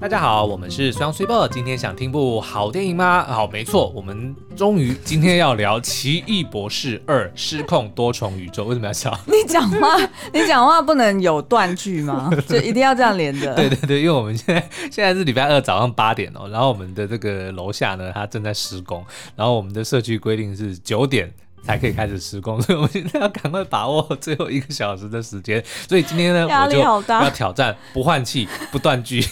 大家好，我们是双 super。今天想听部好电影吗？好，没错，我们终于今天要聊《奇异博士二：失控多重宇宙》。为什么要笑？你讲话，你讲话不能有断句吗？就一定要这样连着。对对对，因为我们现在现在是礼拜二早上八点哦，然后我们的这个楼下呢，它正在施工，然后我们的社区规定是九点才可以开始施工，所以我们现在要赶快把握最后一个小时的时间。所以今天呢，我就要挑战不换气、不断句。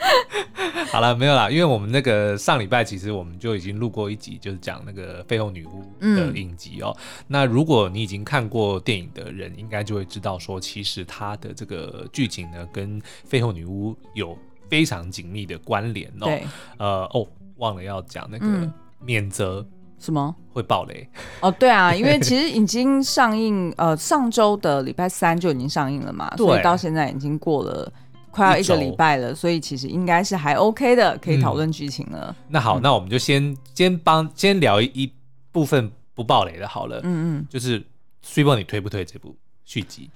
好了，没有啦，因为我们那个上礼拜其实我们就已经录过一集，就是讲那个绯后女巫的影集哦。嗯、那如果你已经看过电影的人，应该就会知道说，其实它的这个剧情呢，跟绯后女巫有非常紧密的关联哦。对，呃，哦，忘了要讲那个免责什么会爆雷哦？对啊，因为其实已经上映，呃，上周的礼拜三就已经上映了嘛，所以到现在已经过了。快要一个礼拜了，所以其实应该是还 OK 的，可以讨论剧情了。嗯、那好，嗯、那我们就先先帮先聊一,一部分不爆雷的，好了。嗯嗯，就是 Super，你推不推这部续集？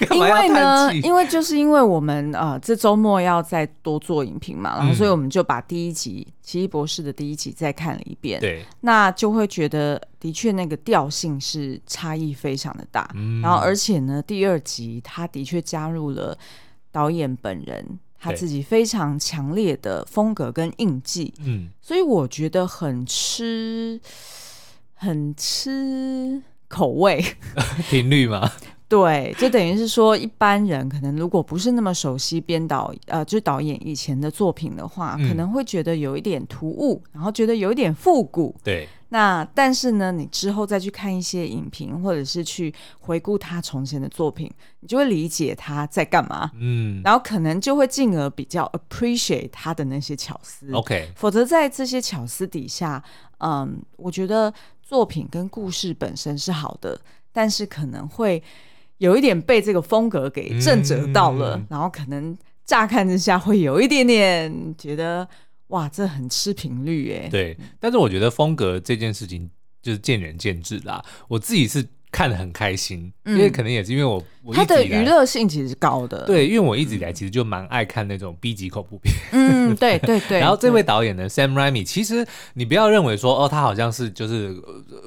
因为呢，因为就是因为我们呃这周末要再多做影评嘛，然后所以我们就把第一集《奇异博士》的第一集再看了一遍。对，那就会觉得的确那个调性是差异非常的大。嗯，然后而且呢，第二集他的确加入了导演本人他自己非常强烈的风格跟印记。嗯，所以我觉得很吃很吃口味 频率吗？对，就等于是说，一般人可能如果不是那么熟悉编导，呃，就是导演以前的作品的话，嗯、可能会觉得有一点突兀，然后觉得有一点复古。对。那但是呢，你之后再去看一些影评，或者是去回顾他从前的作品，你就会理解他在干嘛。嗯。然后可能就会进而比较 appreciate 他的那些巧思。OK。否则在这些巧思底下，嗯，我觉得作品跟故事本身是好的，但是可能会。有一点被这个风格给震折到了，嗯、然后可能乍看之下会有一点点觉得哇，这很吃频率哎。对，但是我觉得风格这件事情就是见仁见智啦。我自己是。看得很开心，因为可能也是因为我，我它的娱乐性其实是高的。对，因为我一直以来其实就蛮爱看那种 B 级恐怖片。嗯，对对对。然后这位导演呢，Sam Raimi，其实你不要认为说哦，他好像是就是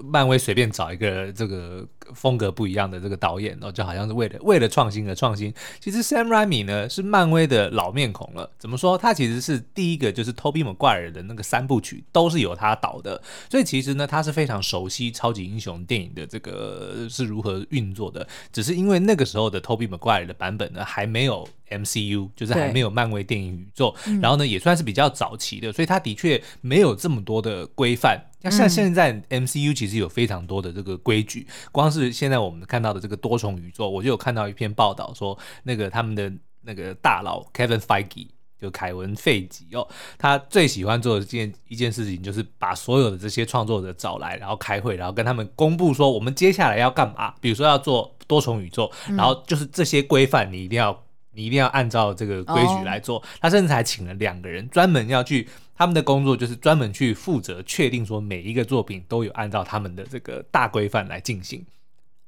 漫威随便找一个这个风格不一样的这个导演哦，就好像是为了为了创新而创新。其实 Sam Raimi 呢是漫威的老面孔了。怎么说？他其实是第一个就是 Tobey Maguire 的那个三部曲都是由他导的，所以其实呢他是非常熟悉超级英雄电影的这个。是如何运作的？只是因为那个时候的 Tobey Maguire 的版本呢，还没有 MCU，就是还没有漫威电影宇宙。然后呢，也算是比较早期的，所以它的确没有这么多的规范。那像现在 MCU 其实有非常多的这个规矩，光是现在我们看到的这个多重宇宙，我就有看到一篇报道说，那个他们的那个大佬 Kevin Feige。就凯文·费吉哦，他最喜欢做的一件一件事情，就是把所有的这些创作者找来，然后开会，然后跟他们公布说，我们接下来要干嘛。比如说要做多重宇宙，然后就是这些规范，你一定要你一定要按照这个规矩来做。哦、他甚至还请了两个人，专门要去他们的工作，就是专门去负责确定说每一个作品都有按照他们的这个大规范来进行。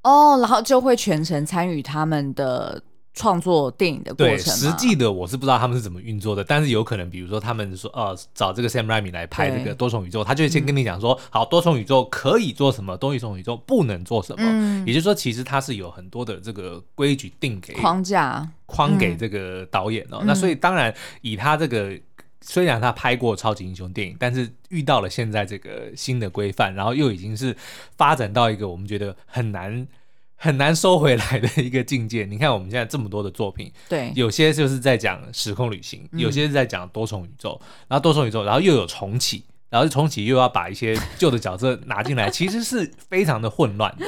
哦，然后就会全程参与他们的。创作电影的过程，对，实际的我是不知道他们是怎么运作的，但是有可能，比如说他们说，呃，找这个 Sam Raimi 来拍这个多重宇宙，他就会先跟你讲说，嗯、好，多重宇宙可以做什么，多重宇宙不能做什么，嗯、也就是说，其实他是有很多的这个规矩定给框架，框给这个导演哦。嗯、那所以当然，以他这个虽然他拍过超级英雄电影，但是遇到了现在这个新的规范，然后又已经是发展到一个我们觉得很难。很难收回来的一个境界。你看我们现在这么多的作品，对，有些就是在讲时空旅行，有些是在讲多重宇宙，嗯、然后多重宇宙，然后又有重启，然后重启又要把一些旧的角色拿进来，其实是非常的混乱的，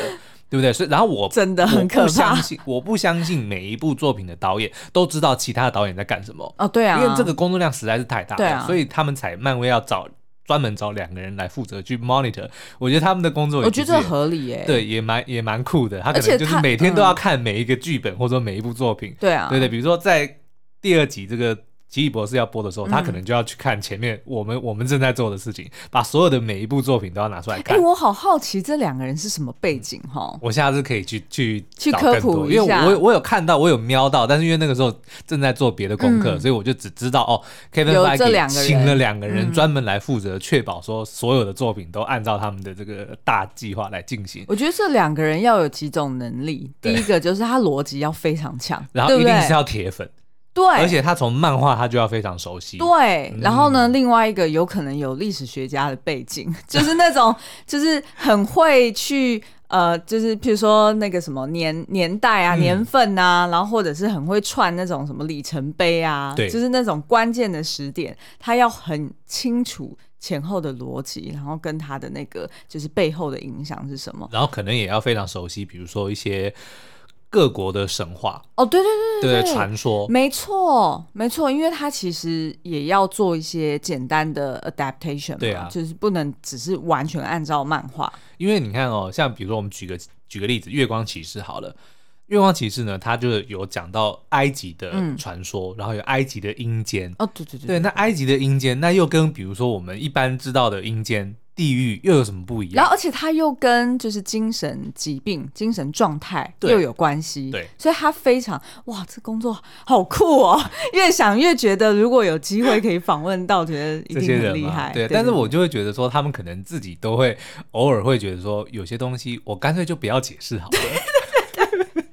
对不对？所以，然后我真的很可怕，我不相信，我不相信每一部作品的导演都知道其他的导演在干什么。哦，对啊，因为这个工作量实在是太大了，对啊，所以他们才漫威要找。专门找两个人来负责去 monitor，我觉得他们的工作也，我觉得这合理耶，对，也蛮也蛮酷的。他可能就是每天都要看每一个剧本或者说每一部作品，对啊，对对。比如说在第二集这个奇异博士要播的时候，他可能就要去看前面我们我们正在做的事情，把所有的每一部作品都要拿出来看。哎，我好好奇这两个人是什么背景哈？我下次可以去去去科普一下，因为我我有看到，我有瞄到，但是因为那个时候正在做别的功课，所以我就只知道哦，Kevin Feige 请了两个人专门来负责确保说所有的作品都按照他们的这个大计划来进行。我觉得这两个人要有几种能力，第一个就是他逻辑要非常强，然后一定是要铁粉。对，而且他从漫画他就要非常熟悉。对，嗯、然后呢，另外一个有可能有历史学家的背景，就是那种就是很会去呃，就是譬如说那个什么年年代啊、年份啊，嗯、然后或者是很会串那种什么里程碑啊，对，就是那种关键的时点，他要很清楚前后的逻辑，然后跟他的那个就是背后的影响是什么，然后可能也要非常熟悉，比如说一些。各国的神话哦，对对对对，对。传说，没错没错，因为它其实也要做一些简单的 adaptation，对啊，就是不能只是完全按照漫画。因为你看哦，像比如说我们举个举个例子，《月光骑士》好了，《月光骑士》呢，它就有讲到埃及的传说，嗯、然后有埃及的阴间。哦，对对对，对，那埃及的阴间，那又跟比如说我们一般知道的阴间。地狱又有什么不一样？然后，而且他又跟就是精神疾病、精神状态又有关系。对，所以他非常哇，这工作好酷哦！越想越觉得，如果有机会可以访问到，觉得一定很厉害。对，但是我就会觉得说，他们可能自己都会偶尔会觉得说，有些东西我干脆就不要解释好了。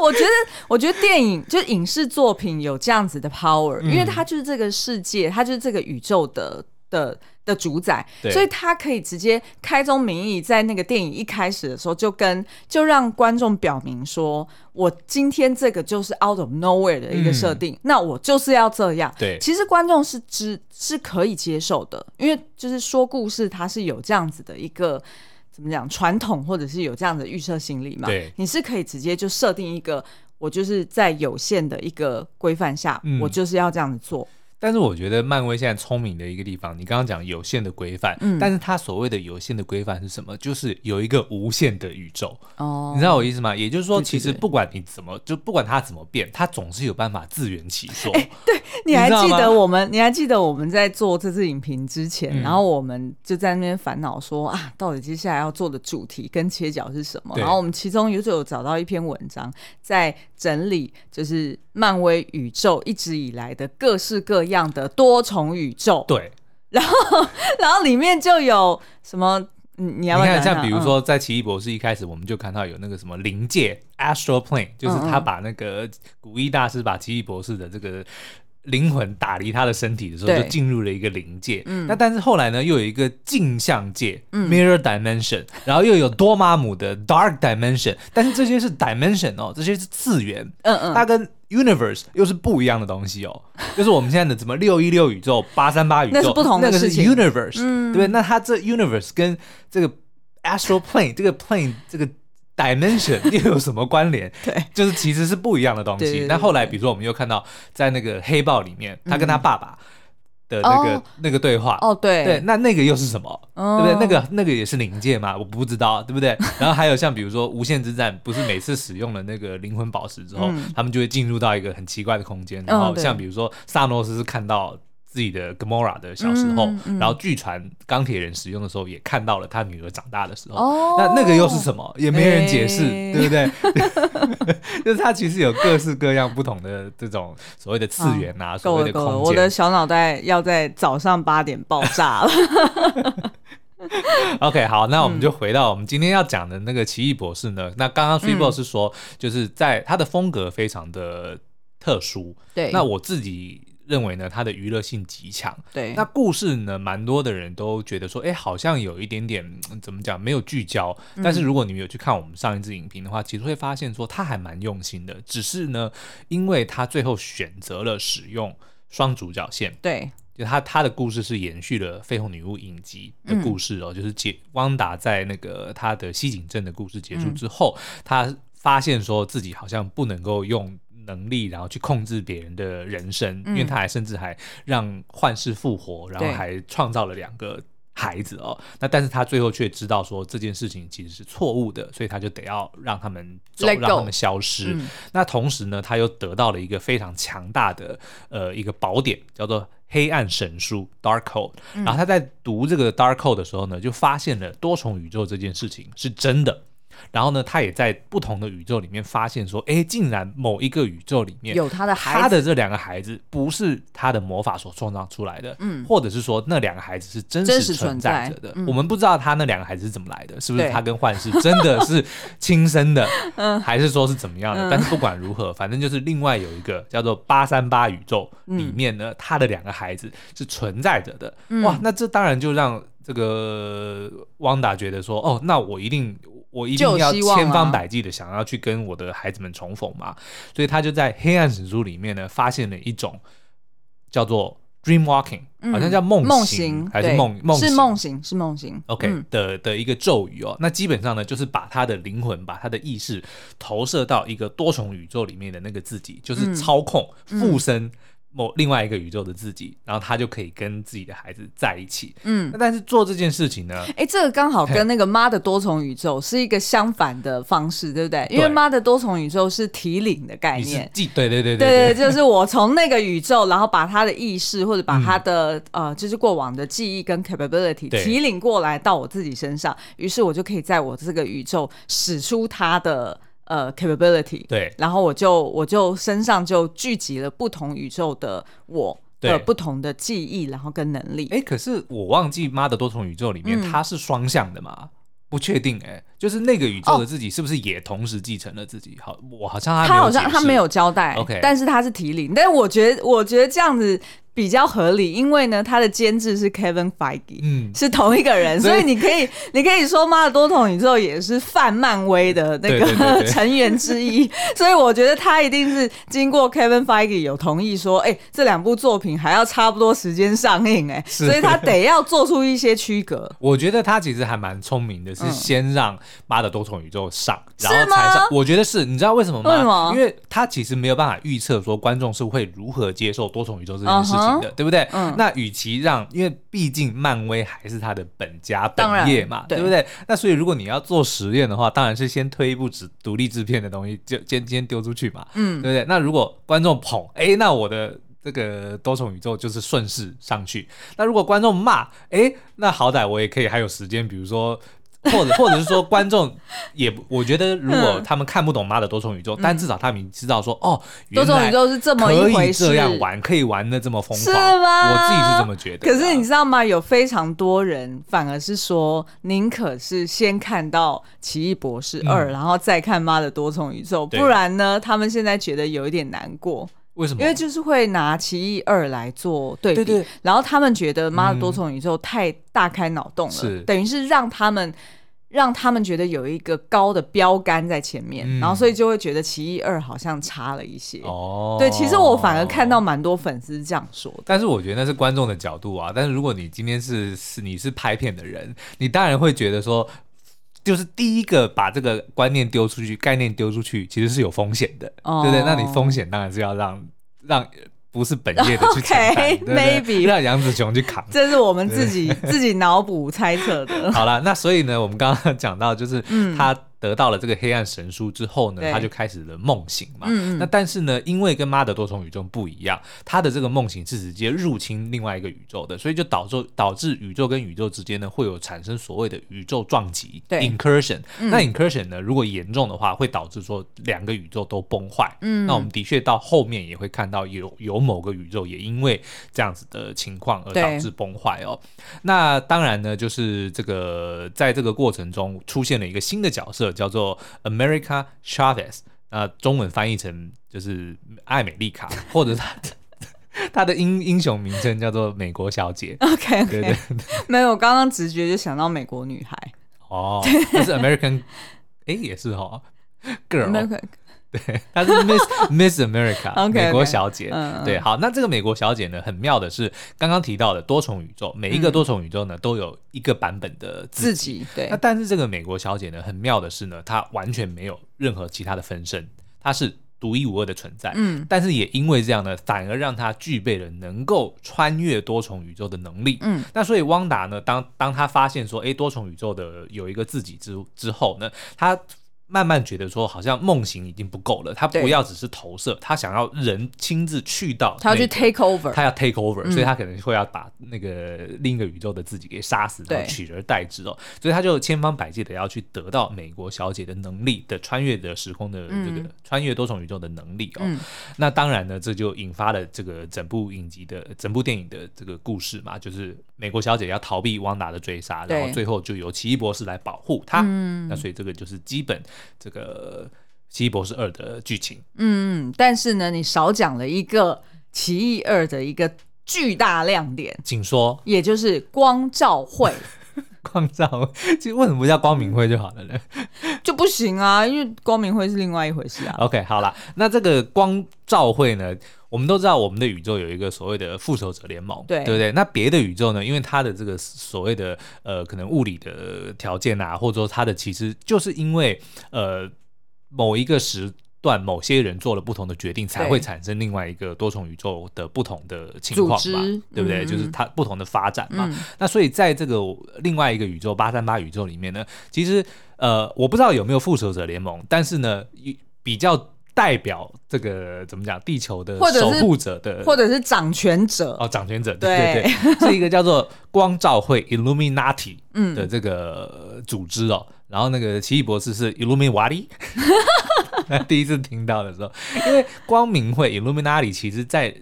我觉得，我觉得电影就影视作品有这样子的 power，因为它就是这个世界，它就是这个宇宙的。的的主宰，所以他可以直接开宗明义，在那个电影一开始的时候就跟就让观众表明说，我今天这个就是 out of nowhere 的一个设定，嗯、那我就是要这样。对，其实观众是知是可以接受的，因为就是说故事，它是有这样子的一个怎么讲传统，或者是有这样的预设心理嘛。对，你是可以直接就设定一个，我就是在有限的一个规范下，嗯、我就是要这样子做。但是我觉得漫威现在聪明的一个地方，你刚刚讲有限的规范，嗯，但是它所谓的有限的规范是什么？就是有一个无限的宇宙，哦，你知道我意思吗？也就是说，其实不管你怎么，就不管它怎么变，它总是有办法自圆其说。欸，对，你还记得我们？你，你还记得我们在做这次影评之前，嗯，然后我们就在那边烦恼说啊，到底接下来要做的主题跟切角是什么？然后我们其中有就有找到一篇文章，在整理就是漫威宇宙一直以来的各式各样的多。重宇宙对，然后 然后里面就有什么？你要不要你看，像比如说在奇异博士一开始，我们就看到有那个什么灵界 （Astral Plane），就是他把那个古一大师把奇异博士的这个。灵魂打离他的身体的时候，就进入了一个灵界。嗯，那但是后来呢，又有一个镜像界 （Mirror Dimension），然后又有多玛姆的 Dark Dimension。但是这些是 Dimension 哦，这些是次元。嗯嗯，它跟 Universe 又是不一样的东西哦。就是我们现在的什么六一六宇宙、八三八宇宙，那是不同的事情。那个是 Universe，对不对？那它这 Universe 跟这个 Astral Plane 这个 Plane 这个。Dimension 又有什么关联？对，就是其实是不一样的东西。那后来，比如说，我们又看到在那个黑豹里面，他跟他爸爸的那个那个对话。哦，对对，那那个又是什么？对不对？那个那个也是灵界嘛？我不知道，对不对？然后还有像比如说无限之战，不是每次使用了那个灵魂宝石之后，他们就会进入到一个很奇怪的空间。然后像比如说萨诺斯是看到。自己的 Gamora 的小时候，嗯嗯、然后据传钢铁人使用的时候也看到了他女儿长大的时候，哦、那那个又是什么？也没人解释，欸、对不对？就是他其实有各式各样不同的这种所谓的次元啊，啊所谓的空间。我的小脑袋要在早上八点爆炸了。OK，好，那我们就回到我们今天要讲的那个奇异博士呢。嗯、那刚刚 Triple 是说，就是在他的风格非常的特殊。对，那我自己。认为呢，它的娱乐性极强。对，那故事呢，蛮多的人都觉得说，哎，好像有一点点怎么讲，没有聚焦。嗯、但是如果你们有去看我们上一支影评的话，其实会发现说，他还蛮用心的。只是呢，因为他最后选择了使用双主角线。对，就他他的故事是延续了绯红女巫影集的故事哦，嗯、就是解汪达在那个他的西景镇的故事结束之后，嗯、他发现说自己好像不能够用。能力，然后去控制别人的人生，嗯、因为他还甚至还让幻视复活，然后还创造了两个孩子哦。那但是他最后却知道说这件事情其实是错误的，所以他就得要让他们走 go. 让他们消失。嗯、那同时呢，他又得到了一个非常强大的呃一个宝典，叫做黑暗神书 （Dark Code）。然后他在读这个 Dark Code 的时候呢，就发现了多重宇宙这件事情是真的。然后呢，他也在不同的宇宙里面发现说，哎，竟然某一个宇宙里面有他的孩子，他的这两个孩子不是他的魔法所创造出来的，嗯，或者是说那两个孩子是真实存在着的。嗯、我们不知道他那两个孩子是怎么来的，是不是他跟幻视真的是亲生的，嗯，还是说是怎么样的？嗯、但是不管如何，反正就是另外有一个叫做八三八宇宙里面呢，嗯、他的两个孩子是存在着的。嗯、哇，那这当然就让这个汪达觉得说，哦，那我一定。我一定要千方百计的想要去跟我的孩子们重逢嘛，啊、所以他就在黑暗神书里面呢，发现了一种叫做 dream walking，、嗯、好像叫梦梦行还是梦梦是梦行是梦行，OK、嗯、的的一个咒语哦。那基本上呢，就是把他的灵魂、把他的意识投射到一个多重宇宙里面的那个自己，就是操控附身。嗯某另外一个宇宙的自己，然后他就可以跟自己的孩子在一起。嗯，那但是做这件事情呢？哎、欸，这个刚好跟那个妈的多重宇宙是一个相反的方式，对不对？因为妈的多重宇宙是提领的概念，对对对对对，就是我从那个宇宙，然后把他的意识或者把他的、嗯、呃，就是过往的记忆跟 capability 提领过来到我自己身上，于是我就可以在我这个宇宙使出他的。呃，capability 对，然后我就我就身上就聚集了不同宇宙的我的不同的记忆，然后跟能力。哎，可是我忘记妈的多重宇宙里面它是双向的嘛？不确定哎，就是那个宇宙的自己是不是也同时继承了自己？好，我好像他他好像他没有交代，OK，但是他是提领，但是我觉得我觉得这样子。比较合理，因为呢，他的监制是 Kevin Feige，嗯，是同一个人，所以你可以，你可以说妈的多重宇宙也是泛漫威的那个成员之一，所以我觉得他一定是经过 Kevin Feige 有同意说，哎，这两部作品还要差不多时间上映，哎，所以他得要做出一些区隔。我觉得他其实还蛮聪明的，是先让妈的多重宇宙上，然后才上。我觉得是，你知道为什么吗？为什么？因为他其实没有办法预测说观众是会如何接受多重宇宙这件事情。的对不对？嗯，那与其让，因为毕竟漫威还是他的本家本业嘛，对，对不对？那所以如果你要做实验的话，当然是先推一部只独立制片的东西，就先先丢出去嘛，嗯，对不对？那如果观众捧，哎，那我的这个多重宇宙就是顺势上去。那如果观众骂，哎，那好歹我也可以还有时间，比如说。或者，或者是说，观众也，我觉得如果他们看不懂妈的多重宇宙，嗯、但至少他们知道说，哦，多重宇宙是这么一回事，这样玩，可以玩的这么疯狂，是吗？我自己是这么觉得。可是你知道吗？有非常多人反而是说，宁可是先看到奇异博士二，嗯、然后再看妈的多重宇宙，不然呢，他们现在觉得有一点难过。为什么？因为就是会拿《奇异二》来做对比，对对，然后他们觉得《妈的多重宇宙》太大开脑洞了，嗯、等于是让他们让他们觉得有一个高的标杆在前面，嗯、然后所以就会觉得《奇异二》好像差了一些。哦，对，其实我反而看到蛮多粉丝这样说的。但是我觉得那是观众的角度啊。但是如果你今天是是你是拍片的人，你当然会觉得说，就是第一个把这个观念丢出去，概念丢出去，其实是有风险的，哦、对不对？那你风险当然是要让让不是本业的 去承担，okay, 对对 maybe 让杨子琼去扛，这是我们自己自己脑补猜测的。好了，那所以呢，我们刚刚讲到就是他。得到了这个黑暗神书之后呢，他就开始了梦醒嘛。嗯、那但是呢，因为跟妈的多重宇宙不一样，他的这个梦醒是直接入侵另外一个宇宙的，所以就导致导致宇宙跟宇宙之间呢会有产生所谓的宇宙撞击对 （incursion）。嗯、那 incursion 呢，如果严重的话，会导致说两个宇宙都崩坏。嗯，那我们的确到后面也会看到有有某个宇宙也因为这样子的情况而导致崩坏哦。那当然呢，就是这个在这个过程中出现了一个新的角色。叫做 America Chavez，那中文翻译成就是艾美丽卡，或者他的他的英英雄名称叫做美国小姐。OK，, okay. 对对，没有，我刚刚直觉就想到美国女孩。哦，这是 American，哎，也是哈，Girl。对，她是 Miss Miss America，美国小姐。对，好，那这个美国小姐呢，很妙的是，刚刚提到的多重宇宙，每一个多重宇宙呢，都有一个版本的自己。对，那但是这个美国小姐呢，很妙的是呢，她完全没有任何其他的分身，她是独一无二的存在。嗯，但是也因为这样呢，反而让她具备了能够穿越多重宇宙的能力。嗯，那所以汪达呢，当当他发现说，哎，多重宇宙的有一个自己之之后呢，他。慢慢觉得说，好像梦行已经不够了，他不要只是投射，他想要人亲自去到、那个，他要去 take over，他要 take over，、嗯、所以他可能会要把那个另一个宇宙的自己给杀死，然后取而代之哦，所以他就千方百计的要去得到美国小姐的能力的穿越的时空的这个、嗯、穿越多重宇宙的能力哦，嗯、那当然呢，这就引发了这个整部影集的整部电影的这个故事嘛，就是美国小姐要逃避汪达的追杀，然后最后就由奇异博士来保护她，嗯、那所以这个就是基本。这个《奇异博士二》的剧情，嗯，但是呢，你少讲了一个《奇异二》的一个巨大亮点，请说，也就是光照会。光照会，其实为什么不叫光明会就好了呢？就不行啊，因为光明会是另外一回事啊。OK，好了，那这个光照会呢，我们都知道，我们的宇宙有一个所谓的复仇者联盟，对，对不对？那别的宇宙呢，因为它的这个所谓的呃，可能物理的条件啊，或者说它的其实就是因为呃。某一个时段，某些人做了不同的决定，才会产生另外一个多重宇宙的不同的情况嘛，对不对？嗯、就是它不同的发展嘛。嗯、那所以在这个另外一个宇宙八三八宇宙里面呢，其实呃，我不知道有没有复仇者联盟，但是呢，比较代表这个怎么讲，地球的守护者的，或者是掌权者哦，掌权者，对对对，是一个叫做光照会 （Illuminati） 的这个组织哦。嗯然后那个奇异博士是 Illuminati，第一次听到的时候，因为光明会 Illuminati 其实在。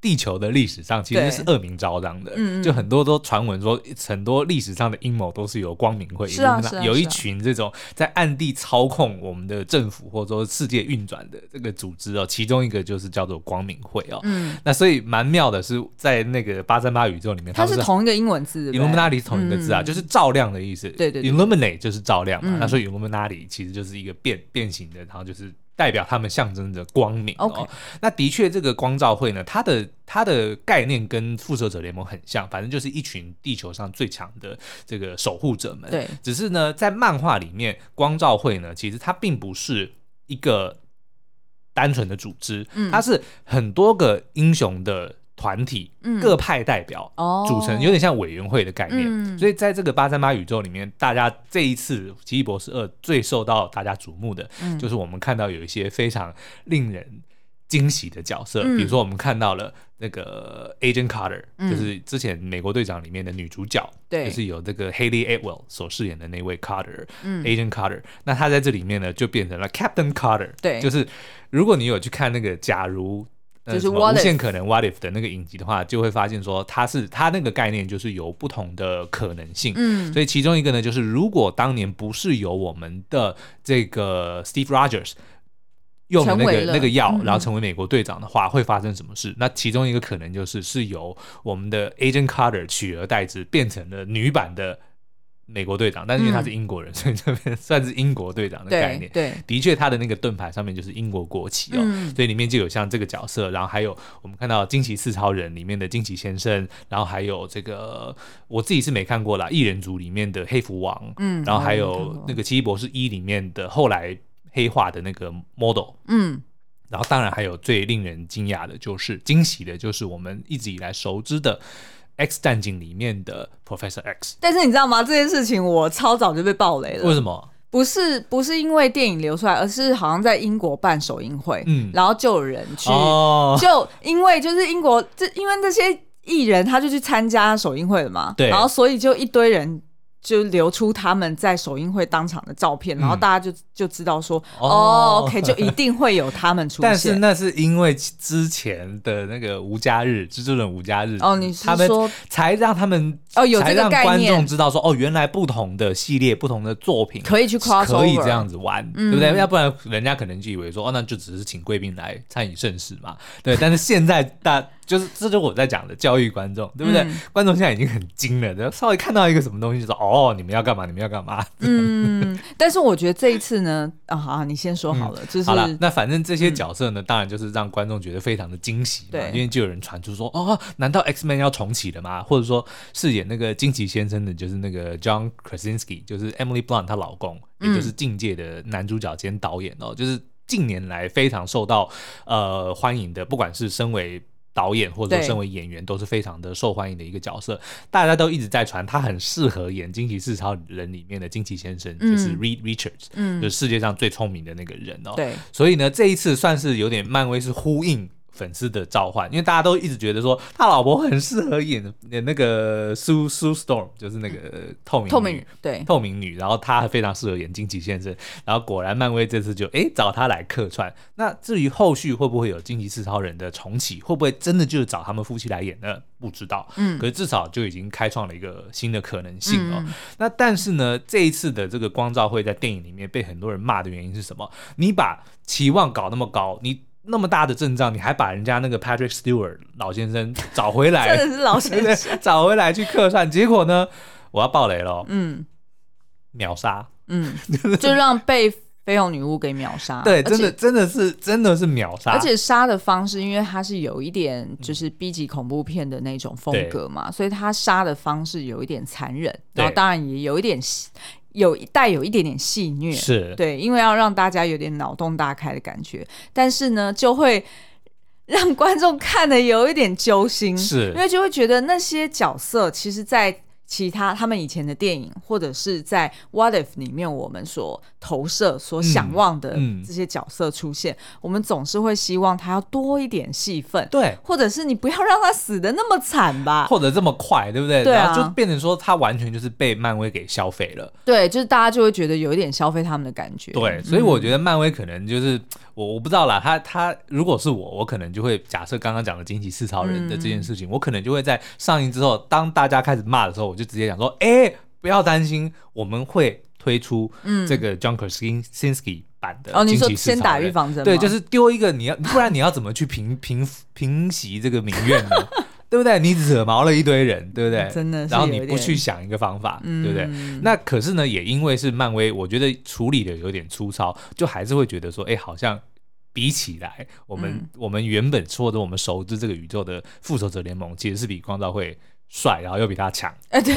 地球的历史上其实是恶名昭彰的，嗯、就很多都传闻说，很多历史上的阴谋都是由光明会，是啊是啊、有一群这种在暗地操控我们的政府或者说世界运转的这个组织哦，其中一个就是叫做光明会哦。嗯，那所以蛮妙的是，在那个八三八宇宙里面，它是同一个英文字，Illuminati 同一个字啊，嗯、就是照亮的意思。对对，对，Illuminate 就是照亮嘛，嗯、那所以 Illuminati 其实就是一个变变形的，然后就是。代表他们象征着光明哦。那的确，这个光照会呢，它的它的概念跟复仇者联盟很像，反正就是一群地球上最强的这个守护者们。对，只是呢，在漫画里面，光照会呢，其实它并不是一个单纯的组织，嗯、它是很多个英雄的。团体各派代表组成，有点像委员会的概念。嗯、所以在这个八三八宇宙里面，大家这一次《奇异博士二》最受到大家瞩目的，就是我们看到有一些非常令人惊喜的角色，嗯、比如说我们看到了那个 Agent Carter，、嗯、就是之前美国队长里面的女主角，对、嗯，就是有这个 Hayley Atwell 所饰演的那位 Carter，嗯，Agent Carter。那他在这里面呢，就变成了 Captain Carter，对，就是如果你有去看那个假如。就是无限可能 What If 的那个影集的话，就会发现说，它是它那个概念就是有不同的可能性。嗯，所以其中一个呢，就是如果当年不是由我们的这个 Steve Rogers 用那个那个药，然后成为美国队长的话，会发生什么事？那其中一个可能就是是由我们的 Agent Carter 取而代之，变成了女版的。美国队长，但是因为他是英国人，嗯、所以这边算是英国队长的概念。对，对的确，他的那个盾牌上面就是英国国旗哦，嗯、所以里面就有像这个角色，然后还有我们看到惊奇四超人里面的惊奇先生，然后还有这个我自己是没看过啦，异人族里面的黑蝠王，嗯，然后还有那个奇异博士一里面的后来黑化的那个 model，嗯，然后当然还有最令人惊讶的就是惊喜的，就是我们一直以来熟知的。X 战警里面的 Professor X，但是你知道吗？这件事情我超早就被爆雷了。为什么？不是不是因为电影流出来，而是好像在英国办首映会，嗯，然后就有人去，哦、就因为就是英国这因为那些艺人他就去参加首映会了嘛，对，然后所以就一堆人。就流出他们在首映会当场的照片，嗯、然后大家就就知道说，哦，哦，OK，就一定会有他们出现。但是那是因为之前的那个无家日，蜘蛛人无家日，哦，你是说他们才让他们哦有这个概念，才让观众知道说，哦，原来不同的系列、不同的作品可以去 cross over，可以这样子玩，嗯、对不对？要不然人家可能就以为说，哦，那就只是请贵宾来参与盛事嘛，对。但是现在大。就是这就是我在讲的教育观众，对不对？嗯、观众现在已经很精了，就稍微看到一个什么东西就说哦，你们要干嘛？你们要干嘛？嗯，但是我觉得这一次呢，啊，好，你先说好了，嗯、就是好了。那反正这些角色呢，嗯、当然就是让观众觉得非常的惊喜嘛，对因为就有人传出说哦，难道 X Men 要重启了吗？或者说饰演那个惊奇先生的，就是那个 John Krasinski，就是 Emily Blunt 她老公，嗯、也就是境界的男主角兼导演哦，就是。近年来非常受到呃欢迎的，不管是身为导演或者身为演员，都是非常的受欢迎的一个角色。大家都一直在传他很适合演《惊奇四超人》里面的惊奇先生，嗯、就是 Reed Richards，嗯，就是世界上最聪明的那个人哦。对，所以呢，这一次算是有点漫威是呼应。粉丝的召唤，因为大家都一直觉得说他老婆很适合演演那个 Sue Sue Storm，就是那个透明透明对透明女，然后她非常适合演惊奇先生，然后果然漫威这次就哎找她来客串。那至于后续会不会有惊奇四超人的重启，会不会真的就是找他们夫妻来演呢？不知道，嗯，可是至少就已经开创了一个新的可能性哦。嗯、那但是呢，这一次的这个光照会在电影里面被很多人骂的原因是什么？你把期望搞那么高，你。那么大的阵仗，你还把人家那个 Patrick Stewart 老先生 找回来，真的是老先生。找回来去客串，结果呢，我要爆雷了，嗯，秒杀，嗯，就让被绯红女巫给秒杀，对，真的真的是真的是秒杀，而且杀的方式，因为它是有一点就是 B 级恐怖片的那种风格嘛，嗯、所以他杀的方式有一点残忍，然后当然也有一点。有带有一点点戏谑，是。对，因为要让大家有点脑洞大开的感觉，但是呢，就会让观众看的有一点揪心，是。因为就会觉得那些角色其实，在。其他他们以前的电影，或者是在《What If》里面，我们所投射、所想望的这些角色出现，嗯嗯、我们总是会希望他要多一点戏份，对，或者是你不要让他死的那么惨吧，或者这么快，对不对？对啊，就变成说他完全就是被漫威给消费了，对，就是大家就会觉得有一点消费他们的感觉，对，所以我觉得漫威可能就是。嗯我我不知道啦，他他如果是我，我可能就会假设刚刚讲的惊奇四超人的这件事情，嗯、我可能就会在上映之后，当大家开始骂的时候，我就直接讲说，哎、欸，不要担心，我们会推出这个 John Krasinski 版的。哦，你说先打预防针，对，就是丢一个你要，不然你要怎么去平平平息这个民怨呢？对不对？你惹毛了一堆人，对不对？真的，然后你不去想一个方法，对不对？嗯、那可是呢，也因为是漫威，我觉得处理的有点粗糙，就还是会觉得说，哎，好像比起来，我们、嗯、我们原本说的我们熟知这个宇宙的复仇者联盟，其实是比光照会帅，然后又比他强。哎，对，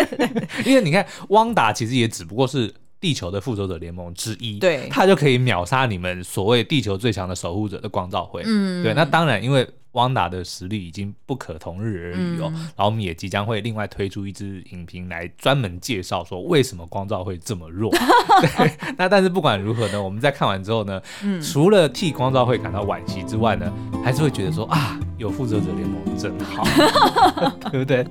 因为你看，汪达其实也只不过是。地球的复仇者联盟之一，对，他就可以秒杀你们所谓地球最强的守护者的光照会，嗯，对。那当然，因为汪达的实力已经不可同日而语哦。嗯、然后我们也即将会另外推出一支影评来专门介绍说为什么光照会这么弱。对，那但是不管如何呢，我们在看完之后呢，嗯、除了替光照会感到惋惜之外呢，还是会觉得说啊，有复仇者联盟真好，对不对？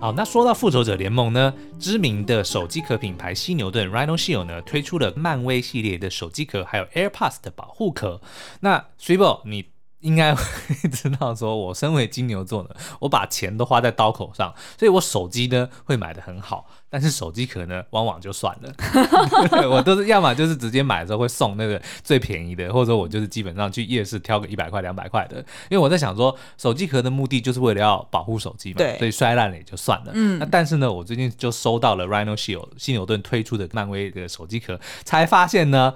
好，那说到复仇者联盟呢，知名的手机壳品牌犀牛盾 Rhino Shield 呢，推出了漫威系列的手机壳，还有 AirPods 的保护壳。那 s i b o 你应该会知道，说我身为金牛座呢，我把钱都花在刀口上，所以我手机呢会买的很好。但是手机壳呢，往往就算了，我都是要么就是直接买的时候会送那个最便宜的，或者我就是基本上去夜市挑个一百块、两百块的，因为我在想说，手机壳的目的就是为了要保护手机嘛，所以摔烂了也就算了。嗯，那但是呢，我最近就收到了 Rhino Shield 犀牛顿推出的漫威的手机壳，才发现呢。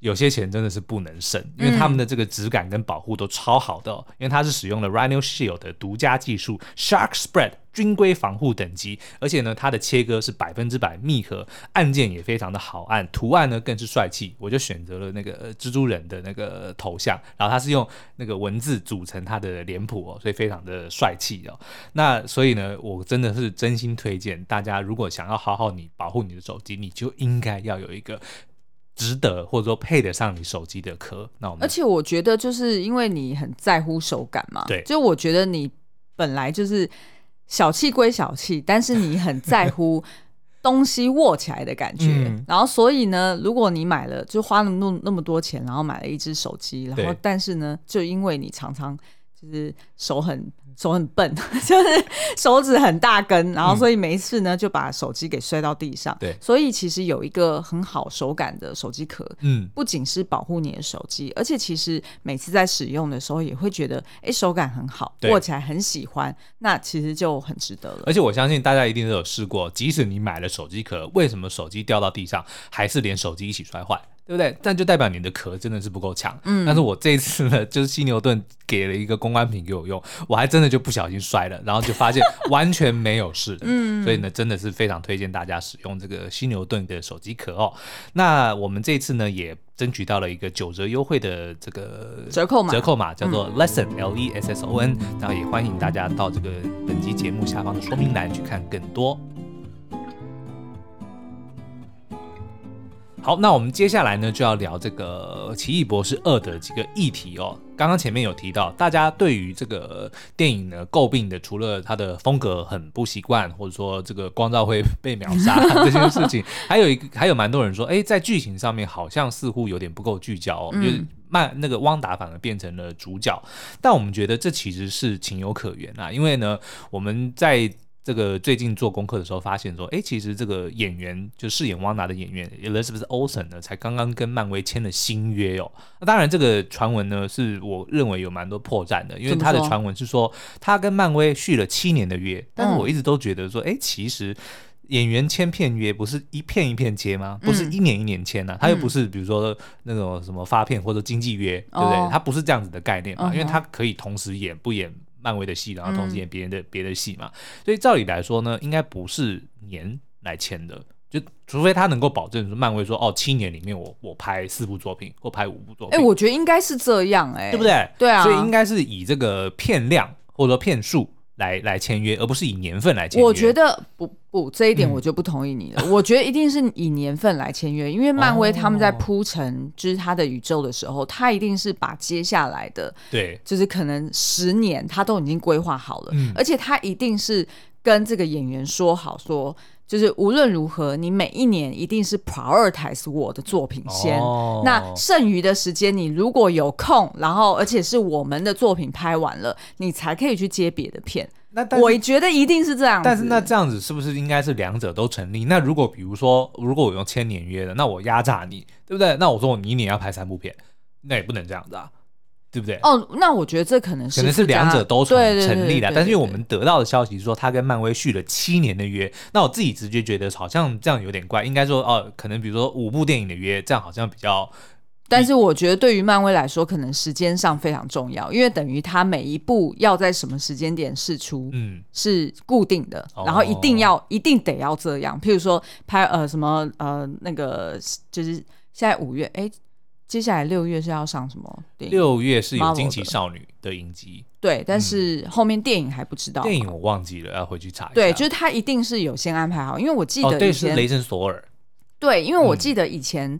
有些钱真的是不能省，因为他们的这个质感跟保护都超好的，哦，因为它是使用了 Rhino Shield 的独家技术 Shark Spread 军规防护等级，而且呢，它的切割是百分之百密合，按键也非常的好按，图案呢更是帅气，我就选择了那个蜘蛛人的那个头像，然后它是用那个文字组成它的脸谱哦，所以非常的帅气哦。那所以呢，我真的是真心推荐大家，如果想要好好你保护你的手机，你就应该要有一个。值得或者说配得上你手机的壳，那我们而且我觉得就是因为你很在乎手感嘛，对，就我觉得你本来就是小气归小气，但是你很在乎 东西握起来的感觉，嗯、然后所以呢，如果你买了就花那么那么多钱，然后买了一只手机，然后但是呢，就因为你常常就是手很。手很笨，就是手指很大根，然后所以每一次呢就把手机给摔到地上。对，所以其实有一个很好手感的手机壳，嗯，不仅是保护你的手机，而且其实每次在使用的时候也会觉得，哎，手感很好，握起来很喜欢，那其实就很值得了。而且我相信大家一定都有试过，即使你买了手机壳，为什么手机掉到地上还是连手机一起摔坏？对不对？但就代表你的壳真的是不够强。嗯，但是我这一次呢，就是犀牛盾给了一个公关品给我用，我还真的就不小心摔了，然后就发现完全没有事的。嗯，所以呢，真的是非常推荐大家使用这个犀牛盾的手机壳哦。那我们这一次呢，也争取到了一个九折优惠的这个折扣码，折扣码叫做 Lesson L E S S O N，然后也欢迎大家到这个本集节目下方的说明栏去看更多。好，那我们接下来呢，就要聊这个《奇异博士二》的几个议题哦。刚刚前面有提到，大家对于这个电影呢诟病的，除了它的风格很不习惯，或者说这个光照会 被秒杀 这件事情，还有一个还有蛮多人说，哎，在剧情上面好像似乎有点不够聚焦哦，嗯、就是慢那个汪达反而变成了主角，但我们觉得这其实是情有可原啊，因为呢，我们在。这个最近做功课的时候发现说，哎，其实这个演员就饰演汪达的演员 Elizabeth Olsen 呢，才刚刚跟漫威签了新约哦。那当然，这个传闻呢，是我认为有蛮多破绽的，因为他的传闻是说他跟漫威续了七年的约，但是我一直都觉得说，哎，其实演员签片约不是一片一片签吗？不是一年一年签呢、啊？他又不是比如说那种什么发片或者经纪约，对不对？他不是这样子的概念嘛？因为他可以同时演不演。漫威的戏，然后同时演别人的别的戏嘛，嗯、所以照理来说呢，应该不是年来签的，就除非他能够保证说漫威说哦，七年里面我我拍四部作品或拍五部作品，哎、欸，我觉得应该是这样、欸，哎，对不对？对啊，所以应该是以这个片量或者说片数。来来签约，而不是以年份来签约。我觉得不不，这一点我就不同意你了。嗯、我觉得一定是以年份来签约，因为漫威他们在铺陈就是他的宇宙的时候，他一定是把接下来的对，就是可能十年他都已经规划好了，嗯、而且他一定是跟这个演员说好说。就是无论如何，你每一年一定是 prioritize 我的作品先。哦、那剩余的时间，你如果有空，然后而且是我们的作品拍完了，你才可以去接别的片。那我觉得一定是这样子。但是那这样子是不是应该是两者都成立？那如果比如说，如果我用千年约的，那我压榨你，对不对？那我说你一年要拍三部片，那也不能这样子啊。对不对？哦，那我觉得这可能是可能是两者都成成立的，但是因为我们得到的消息是说他跟漫威续了七年的约，那我自己直觉觉得好像这样有点怪，应该说哦，可能比如说五部电影的约，这样好像比较。但是我觉得对于漫威来说，可能时间上非常重要，因为等于他每一部要在什么时间点释出，嗯，是固定的，嗯、然后一定要、哦、一定得要这样。譬如说拍呃什么呃那个就是现在五月哎。接下来六月是要上什么电影？六月是有惊奇少女的影集，对，但是后面电影还不知道。电影我忘记了，要回去查一下。对，就是他一定是有先安排好，因为我记得以前、哦、对是雷神索尔。对，因为我记得以前，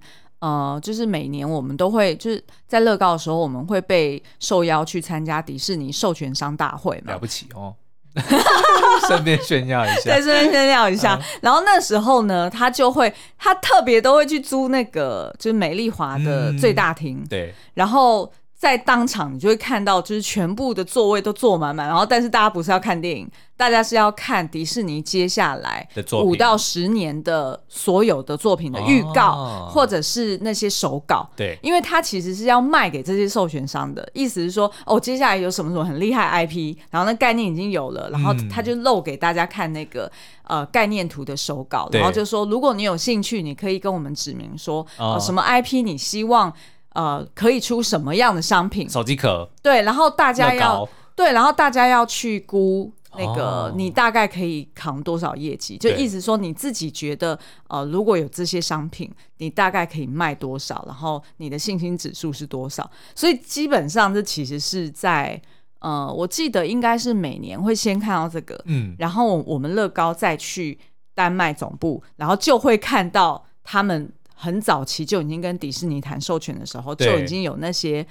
嗯、呃，就是每年我们都会就是在乐高的时候，我们会被受邀去参加迪士尼授权商大会嘛。了不起哦。顺便炫耀一下，对，顺便炫耀一下。嗯、然后那时候呢，他就会，他特别都会去租那个，就是美丽华的最大厅、嗯。对，然后。在当场，你就会看到，就是全部的座位都坐满满。然后，但是大家不是要看电影，大家是要看迪士尼接下来五到十年的所有的作品的预告，哦、或者是那些手稿。对，因为他其实是要卖给这些授权商的，意思是说，哦，接下来有什么什么很厉害 IP，然后那概念已经有了，然后他就露给大家看那个、嗯、呃概念图的手稿，然后就说，如果你有兴趣，你可以跟我们指明说，什么 IP 你希望。呃，可以出什么样的商品？手机壳。对，然后大家要对，然后大家要去估那个你大概可以扛多少业绩，哦、就意思说你自己觉得呃，如果有这些商品，你大概可以卖多少，然后你的信心指数是多少？所以基本上这其实是在呃，我记得应该是每年会先看到这个，嗯，然后我们乐高再去丹麦总部，然后就会看到他们。很早期就已经跟迪士尼谈授权的时候，就已经有那些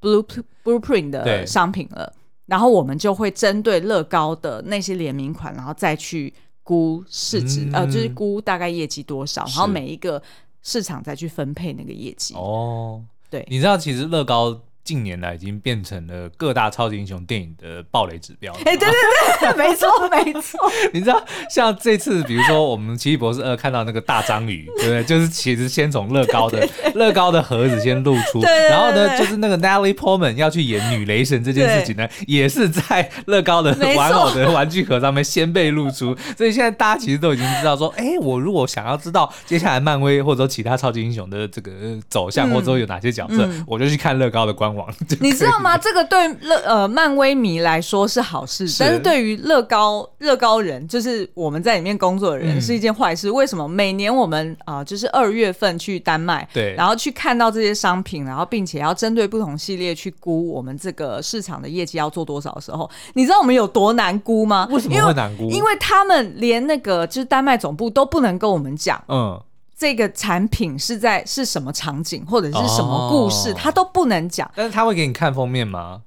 blue blueprint 的商品了。然后我们就会针对乐高的那些联名款，然后再去估市值，呃，就是估大概业绩多少，然后每一个市场再去分配那个业绩。哦，对，你知道其实乐高近年来已经变成了各大超级英雄电影的暴雷指标。哎，对对对，没错没错。你知道，像这次，比如说我们奇异博士二看到那个大章鱼，对不对？就是其实先从乐高的乐高的盒子先露出，然后呢，就是那个 Natalie Portman 要去演女雷神这件事情呢，也是在乐高的玩偶的玩具盒上面先被露出。所以现在大家其实都已经知道说，哎，我如果想要知道接下来漫威或者说其他超级英雄的这个走向，或者说有哪些角色，我就去看乐高的官网。你知道吗？这个对乐呃漫威迷来说是好事，是但是对于乐高乐高人，就是我们在里面工作的人，嗯、是一件坏事。为什么？每年我们啊、呃，就是二月份去丹麦，对，然后去看到这些商品，然后并且要针对不同系列去估我们这个市场的业绩要做多少的时候，你知道我们有多难估吗？为什么会难估？因为，因为他们连那个就是丹麦总部都不能跟我们讲，嗯。这个产品是在是什么场景或者是什么故事，他、哦、都不能讲。但是他会给你看封面吗？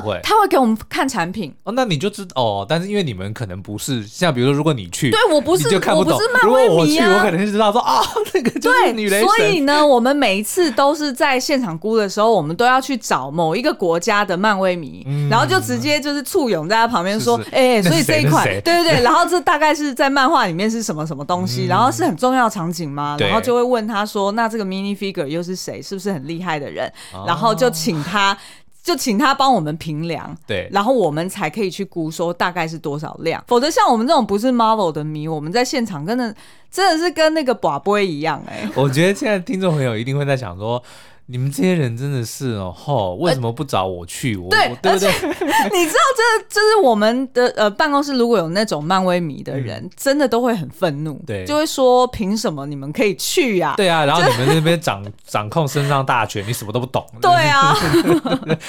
不会，他会给我们看产品哦，那你就知哦。但是因为你们可能不是像比如说，如果你去，对我不是，你就看不懂。我不是漫威迷啊，如果我去，我可能就知道说啊，那个就是女雷神。所以呢，我们每一次都是在现场估的时候，我们都要去找某一个国家的漫威迷，嗯、然后就直接就是簇拥在他旁边说，哎、欸，所以这一款，对对对，然后这大概是在漫画里面是什么什么东西，嗯、然后是很重要场景吗？然后就会问他说，那这个 mini figure 又是谁？是不是很厉害的人？哦、然后就请他。就请他帮我们评量，对，然后我们才可以去估说大概是多少量。否则像我们这种不是 Marvel 的迷，我们在现场真的真的是跟那个寡波一样哎、欸。我觉得现在听众朋友一定会在想说。你们这些人真的是哦，吼，为什么不找我去？我对，对不对？你知道，这这是我们的呃办公室，如果有那种漫威迷的人，真的都会很愤怒，对，就会说凭什么你们可以去呀？对啊，然后你们那边掌 掌控身上大权，你什么都不懂。对啊，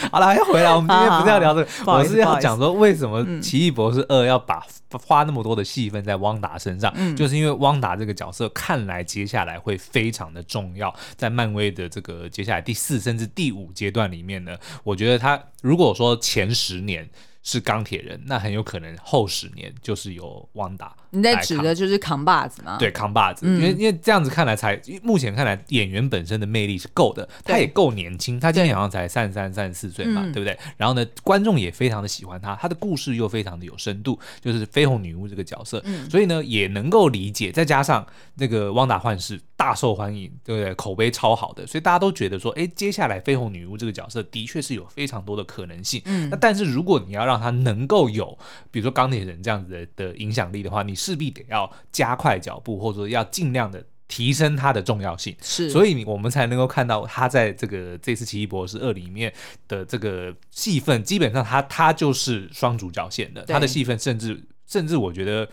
好了，要回来，我们今天不是要聊这个，我是要讲说为什么奇异博士二要把。花那么多的戏份在汪达身上，嗯、就是因为汪达这个角色看来接下来会非常的重要，在漫威的这个接下来第四甚至第五阶段里面呢，我觉得他如果说前十年。是钢铁人，那很有可能后十年就是有旺达。你在指的就是扛把子吗？对，扛把子，嗯、因为因为这样子看来才，目前看来演员本身的魅力是够的，对他也够年轻，他今年好像才三十三、三十四岁嘛，对，对不对？然后呢，观众也非常的喜欢他，他的故事又非常的有深度，就是绯红女巫这个角色，嗯、所以呢也能够理解，再加上那个汪达幻视大受欢迎，对不对？口碑超好的，所以大家都觉得说，哎，接下来绯红女巫这个角色的确是有非常多的可能性。嗯，那但是如果你要让让他能够有，比如说钢铁人这样子的的影响力的话，你势必得要加快脚步，或者说要尽量的提升它的重要性。是，所以我们才能够看到他在这个这次奇异博士二里面的这个戏份，基本上他他就是双主角线的，对他的戏份甚至甚至我觉得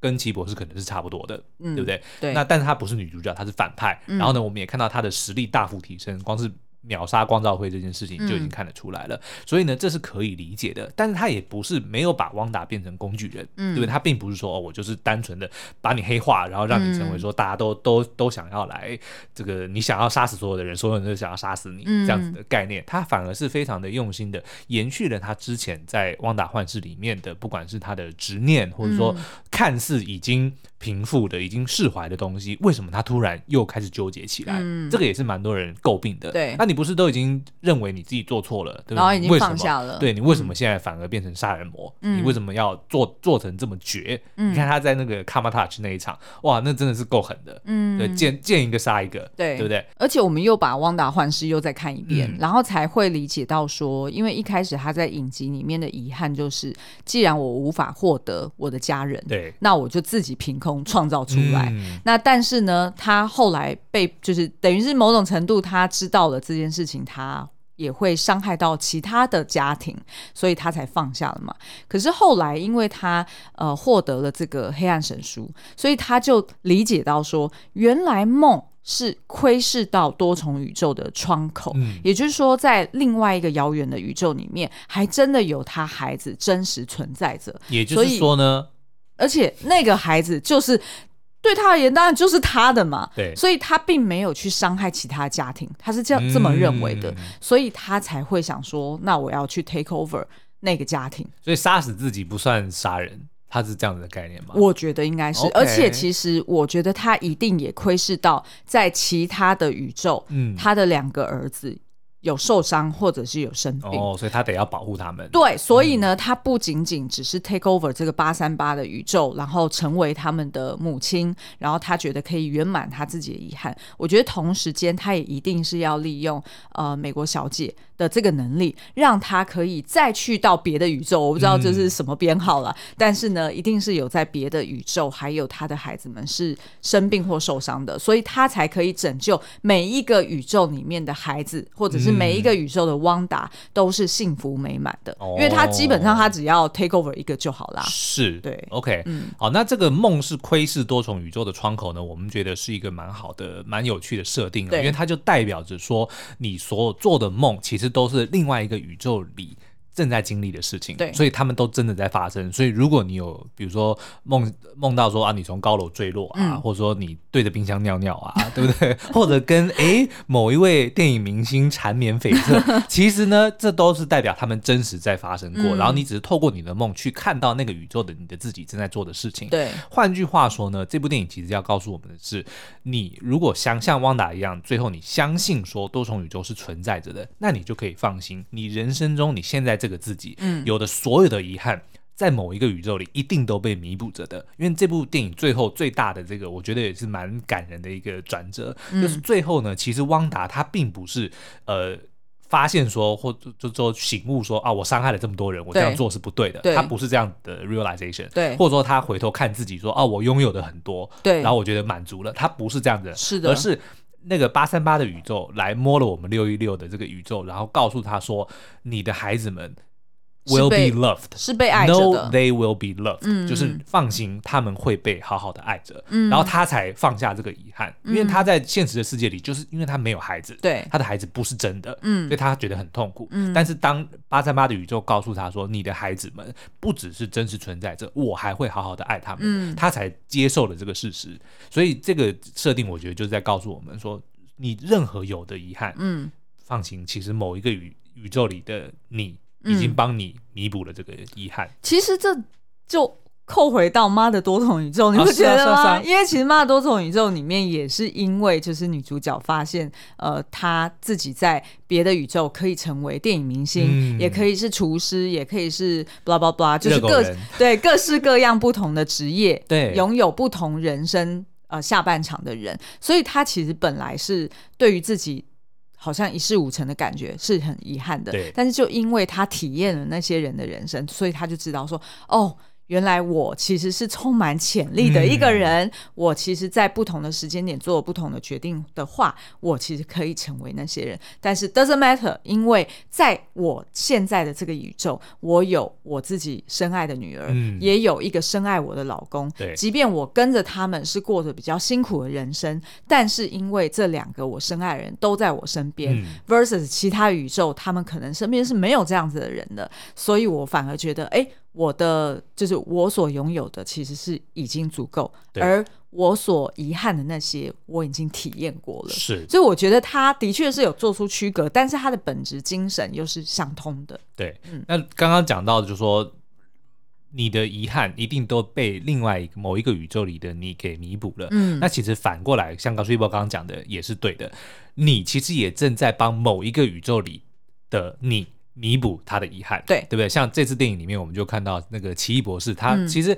跟奇异博士可能是差不多的，嗯、对不对？对。那但是他不是女主角，他是反派。嗯、然后呢，我们也看到他的实力大幅提升，光是。秒杀光照会这件事情就已经看得出来了，嗯、所以呢，这是可以理解的。但是他也不是没有把汪达变成工具人，嗯、对不对？他并不是说哦，我就是单纯的把你黑化，然后让你成为说大家都、嗯、都都想要来这个，你想要杀死所有的人，所有人都想要杀死你、嗯、这样子的概念。他反而是非常的用心的延续了他之前在汪达幻视里面的，不管是他的执念，或者说看似已经。平复的已经释怀的东西，为什么他突然又开始纠结起来？嗯、这个也是蛮多人诟病的。对，那你不是都已经认为你自己做错了？然后已经放下了。对，你为什么现在反而变成杀人魔？嗯、你为什么要做做成这么绝？嗯、你看他在那个 Kamar-Taj 那一场，哇，那真的是够狠的。嗯，对，见见一个杀一个，对，对不对？而且我们又把汪达幻视又再看一遍，嗯、然后才会理解到说，因为一开始他在影集里面的遗憾就是，既然我无法获得我的家人，对，那我就自己凭空。创造出来，嗯、那但是呢，他后来被就是等于是某种程度，他知道了这件事情，他也会伤害到其他的家庭，所以他才放下了嘛。可是后来，因为他呃获得了这个黑暗神书，所以他就理解到说，原来梦是窥视到多重宇宙的窗口，嗯、也就是说，在另外一个遥远的宇宙里面，还真的有他孩子真实存在着。也就是说呢。而且那个孩子就是对他而言，当然就是他的嘛。对，所以他并没有去伤害其他家庭，他是这样这么认为的，所以他才会想说，那我要去 take over 那个家庭。所以杀死自己不算杀人，他是这样子的概念吗？我觉得应该是。而且其实我觉得他一定也窥视到，在其他的宇宙，嗯，他的两个儿子。有受伤或者是有生病，哦，所以他得要保护他们。对，所以呢，他不仅仅只是 take over 这个八三八的宇宙，然后成为他们的母亲，然后他觉得可以圆满他自己的遗憾。我觉得同时间，他也一定是要利用呃美国小姐的这个能力，让他可以再去到别的宇宙。我不知道这是什么编号了，嗯、但是呢，一定是有在别的宇宙，还有他的孩子们是生病或受伤的，所以他才可以拯救每一个宇宙里面的孩子，或者是。是每一个宇宙的汪达都是幸福美满的，因为他基本上他只要 take over 一个就好啦。是，对，OK，嗯，好，那这个梦是窥视多重宇宙的窗口呢？我们觉得是一个蛮好的、蛮有趣的设定，因为它就代表着说，你所做的梦其实都是另外一个宇宙里。正在经历的事情，对，所以他们都真的在发生。所以如果你有，比如说梦梦到说啊，你从高楼坠落啊，嗯、或者说你对着冰箱尿尿啊，对不对？或者跟诶某一位电影明星缠绵悱恻，其实呢，这都是代表他们真实在发生过。嗯、然后你只是透过你的梦去看到那个宇宙的你的自己正在做的事情。对，换句话说呢，这部电影其实要告诉我们的是，你如果想像汪达一样，最后你相信说多重宇宙是存在着的，那你就可以放心，你人生中你现在这个。这个自己，嗯，有的所有的遗憾，在某一个宇宙里一定都被弥补着的。因为这部电影最后最大的这个，我觉得也是蛮感人的一个转折，嗯、就是最后呢，其实汪达他并不是呃发现说或就就醒悟说啊，我伤害了这么多人，我这样做是不对的。对。他不是这样的 realization，对，或者说他回头看自己说啊，我拥有的很多，对，然后我觉得满足了，他不是这样的，是的，而是。那个八三八的宇宙来摸了我们六一六的这个宇宙，然后告诉他说：“你的孩子们。” Will be loved，是被爱着的。No, they will be loved，嗯，就是放心，他们会被好好的爱着。嗯，然后他才放下这个遗憾，因为他在现实的世界里，就是因为他没有孩子，对，他的孩子不是真的，嗯，所以他觉得很痛苦。嗯，但是当八三八的宇宙告诉他说，你的孩子们不只是真实存在着，我还会好好的爱他们，嗯，他才接受了这个事实。所以这个设定，我觉得就是在告诉我们说，你任何有的遗憾，嗯，放心，其实某一个宇宇宙里的你。已经帮你弥补了这个遗憾。其实这就扣回到《妈的多重宇宙》，你不觉得吗？因为其实《妈的多重宇宙》里面也是因为，就是女主角发现，呃，她自己在别的宇宙可以成为电影明星，也可以是厨师，也可以是 blah blah blah，就是各对各式各样不同的职业，对，拥有不同人生呃下半场的人，所以她其实本来是对于自己。好像一事无成的感觉是很遗憾的，但是就因为他体验了那些人的人生，所以他就知道说，哦。原来我其实是充满潜力的一个人。嗯、我其实，在不同的时间点做不同的决定的话，我其实可以成为那些人。但是 doesn't matter，因为在我现在的这个宇宙，我有我自己深爱的女儿，嗯、也有一个深爱我的老公。对，即便我跟着他们是过着比较辛苦的人生，但是因为这两个我深爱的人都在我身边，嗯、versus 其他宇宙，他们可能身边是没有这样子的人的，所以我反而觉得，哎。我的就是我所拥有的，其实是已经足够，而我所遗憾的那些，我已经体验过了。是，所以我觉得他的确是有做出区隔，但是他的本质精神又是相通的。对，嗯，那刚刚讲到，就是说你的遗憾一定都被另外一个某一个宇宙里的你给弥补了。嗯，那其实反过来，像高书一博刚刚讲的也是对的，你其实也正在帮某一个宇宙里的你。弥补他的遗憾，对对不对？像这次电影里面，我们就看到那个奇异博士，他其实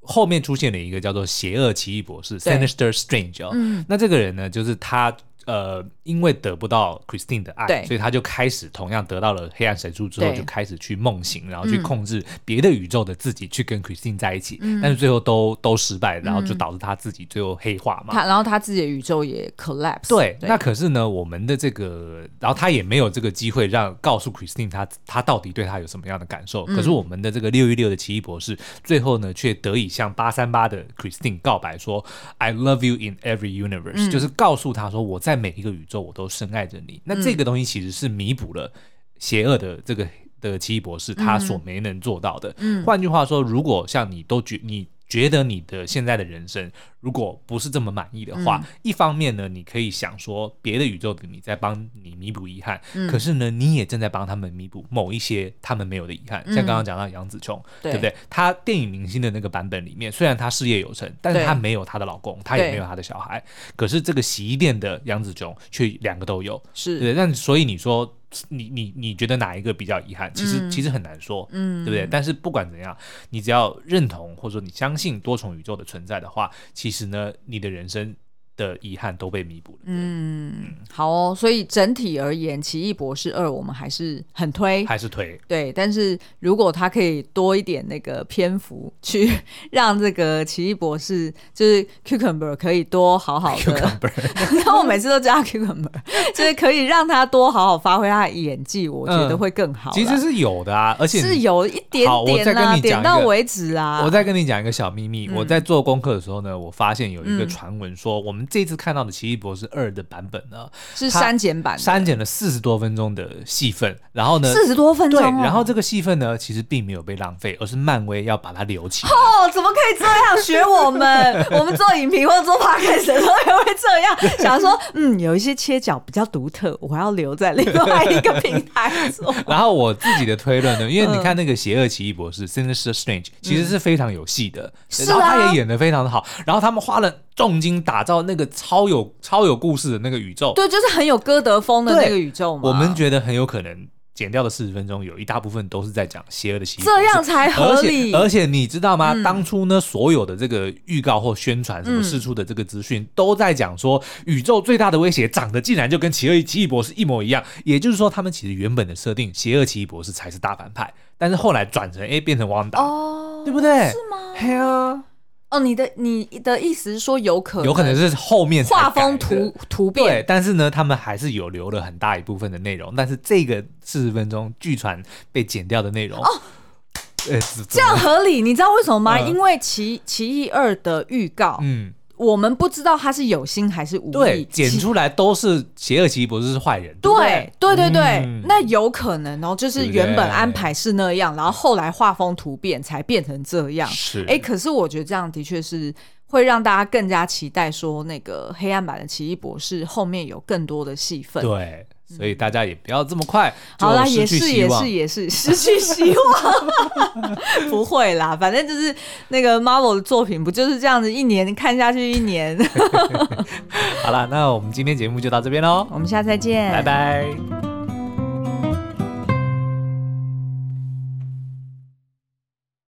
后面出现了一个叫做邪恶奇异博士 （Sinister Strange）。哦，那这个人呢，就是他。呃，因为得不到 Christine 的爱，对所以他就开始同样得到了黑暗神术之后，就开始去梦醒，然后去控制别的宇宙的自己，去跟 Christine 在一起。嗯、但是最后都都失败，然后就导致他自己最后黑化嘛。他然后他自己的宇宙也 collapse。对，对那可是呢，我们的这个，然后他也没有这个机会让告诉 Christine 他他到底对他有什么样的感受。嗯、可是我们的这个六一六的奇异博士，最后呢，却得以向八三八的 Christine 告白说：“I love you in every universe。嗯”就是告诉他说我在。每一个宇宙，我都深爱着你。那这个东西其实是弥补了邪恶的这个的奇异博士他所没能做到的。嗯，换句话说，如果像你都觉你。觉得你的现在的人生如果不是这么满意的话，嗯、一方面呢，你可以想说别的宇宙的你在帮你弥补遗憾，嗯、可是呢，你也正在帮他们弥补某一些他们没有的遗憾。嗯、像刚刚讲到杨紫琼，对，对不对？她电影明星的那个版本里面，虽然她事业有成，但是她没有她的老公，她也没有她的小孩。可是这个洗衣店的杨紫琼却两个都有，是对。但所以你说。你你你觉得哪一个比较遗憾？其实、嗯、其实很难说，嗯，对不对？但是不管怎样，你只要认同或者说你相信多重宇宙的存在的话，其实呢，你的人生。的遗憾都被弥补了。嗯，好哦。所以整体而言，《奇异博士二》我们还是很推，还是推。对，但是如果他可以多一点那个篇幅，去 让这个奇异博士就是 Cucumber 可以多好好的。后我每次都叫他 Cucumber，就是可以让他多好好发挥他的演技，我觉得会更好。其实是有的啊，而且是有一点点啊，点到为止啊。我再跟你讲一个小秘密，我在做功课的时候呢，我发现有一个传闻说我们。这次看到的《奇异博士二》的版本呢，是删减版，删减了四十多分钟的戏份，然后呢，四十多分钟，对，然后这个戏份呢，其实并没有被浪费，而是漫威要把它留起来。哦，怎么可以这样学我们？我们做影评或者做 podcast 的时候也会这样，想说，嗯，有一些切角比较独特，我要留在另外一个平台做。然后我自己的推论呢，因为你看那个邪恶奇异博士 Sinister Strange，其实是非常有戏的，然后他也演的非常的好，然后他们花了。重金打造那个超有超有故事的那个宇宙，对，就是很有歌德风的那个宇宙嘛。我们觉得很有可能剪掉的四十分钟，有一大部分都是在讲邪恶的奇异，这样才合理。而且，而且你知道吗？嗯、当初呢，所有的这个预告或宣传什么释出的这个资讯，嗯、都在讲说宇宙最大的威胁长得竟然就跟邪恶奇异博士一模一样。也就是说，他们其实原本的设定，邪恶奇异博士才是大反派，但是后来转成哎变成汪达，哦，对不对？是吗？嘿啊。哦，你的你的意思是说有可能，有可能是后面画风突突变，对，但是呢，他们还是有留了很大一部分的内容，但是这个四十分钟据传被剪掉的内容，哦，欸、这样合理，你知道为什么吗？嗯、因为奇奇异二的预告，嗯。我们不知道他是有心还是无意，对，剪出来都是邪恶奇异博士是坏人，对对对对，嗯、那有可能哦，就是原本安排是那样，对对，然后后来画风突变才变成这样。是，哎，可是我觉得这样的确是会让大家更加期待，说那个黑暗版的奇异博士后面有更多的戏份。对。所以大家也不要这么快，好啦，也是也是也是 失去希望，不会啦，反正就是那个 Marvel 的作品不就是这样子，一年看下去一年。好了，那我们今天节目就到这边喽，我们下次再见，拜拜。